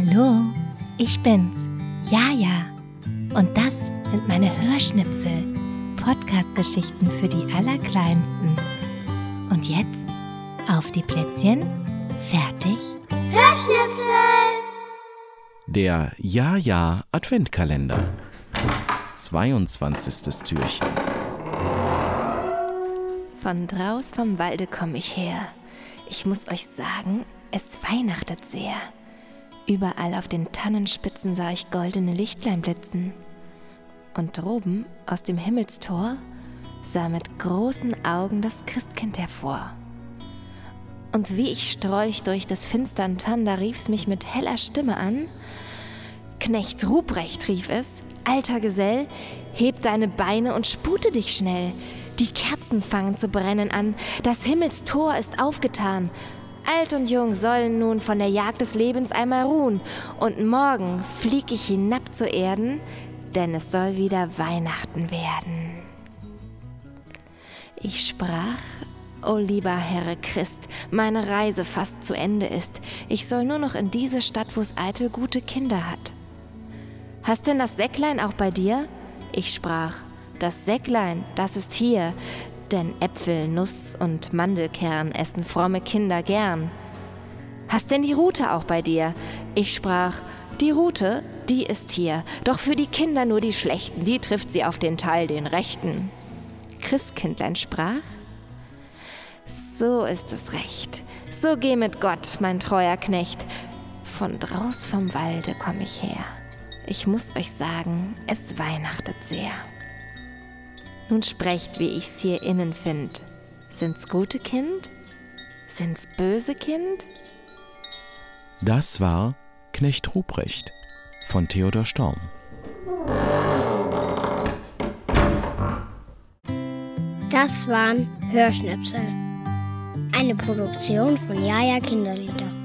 Hallo, ich bin's, Jaja. Und das sind meine Hörschnipsel, Podcast-Geschichten für die Allerkleinsten. Und jetzt auf die Plätzchen, fertig, Hörschnipsel! Der Ja-Ja Adventkalender. 22. Türchen. Von draus vom Walde komm ich her. Ich muss euch sagen, es weihnachtet sehr. Überall auf den Tannenspitzen sah ich goldene Lichtlein blitzen. Und droben aus dem Himmelstor sah mit großen Augen das Christkind hervor. Und wie ich strolch durch des finstern da rief's mich mit heller Stimme an. Knecht Ruprecht rief es, alter Gesell, heb deine Beine und spute dich schnell. Die Kerzen fangen zu brennen an, das Himmelstor ist aufgetan. Alt und jung sollen nun von der Jagd des Lebens einmal ruhen, und morgen flieg ich hinab zu Erden, denn es soll wieder Weihnachten werden. Ich sprach, O lieber Herr Christ, meine Reise fast zu Ende ist. Ich soll nur noch in diese Stadt, wo es eitel gute Kinder hat. Hast denn das Säcklein auch bei dir? Ich sprach, das Säcklein, das ist hier, denn Äpfel, Nuss und Mandelkern essen fromme Kinder gern. Hast denn die Rute auch bei dir? Ich sprach, die Rute, die ist hier, doch für die Kinder nur die schlechten, die trifft sie auf den Teil, den rechten. Christkindlein sprach, so ist es recht. So geh mit Gott, mein treuer Knecht. Von draus vom Walde komm ich her. Ich muss euch sagen, es weihnachtet sehr. Nun sprecht, wie ich's hier innen find. Sind's gute Kind? Sind's böse Kind? Das war Knecht Ruprecht von Theodor Storm. Das waren Hörschnipsel. Eine Produktion von Jaja Kinderlieder.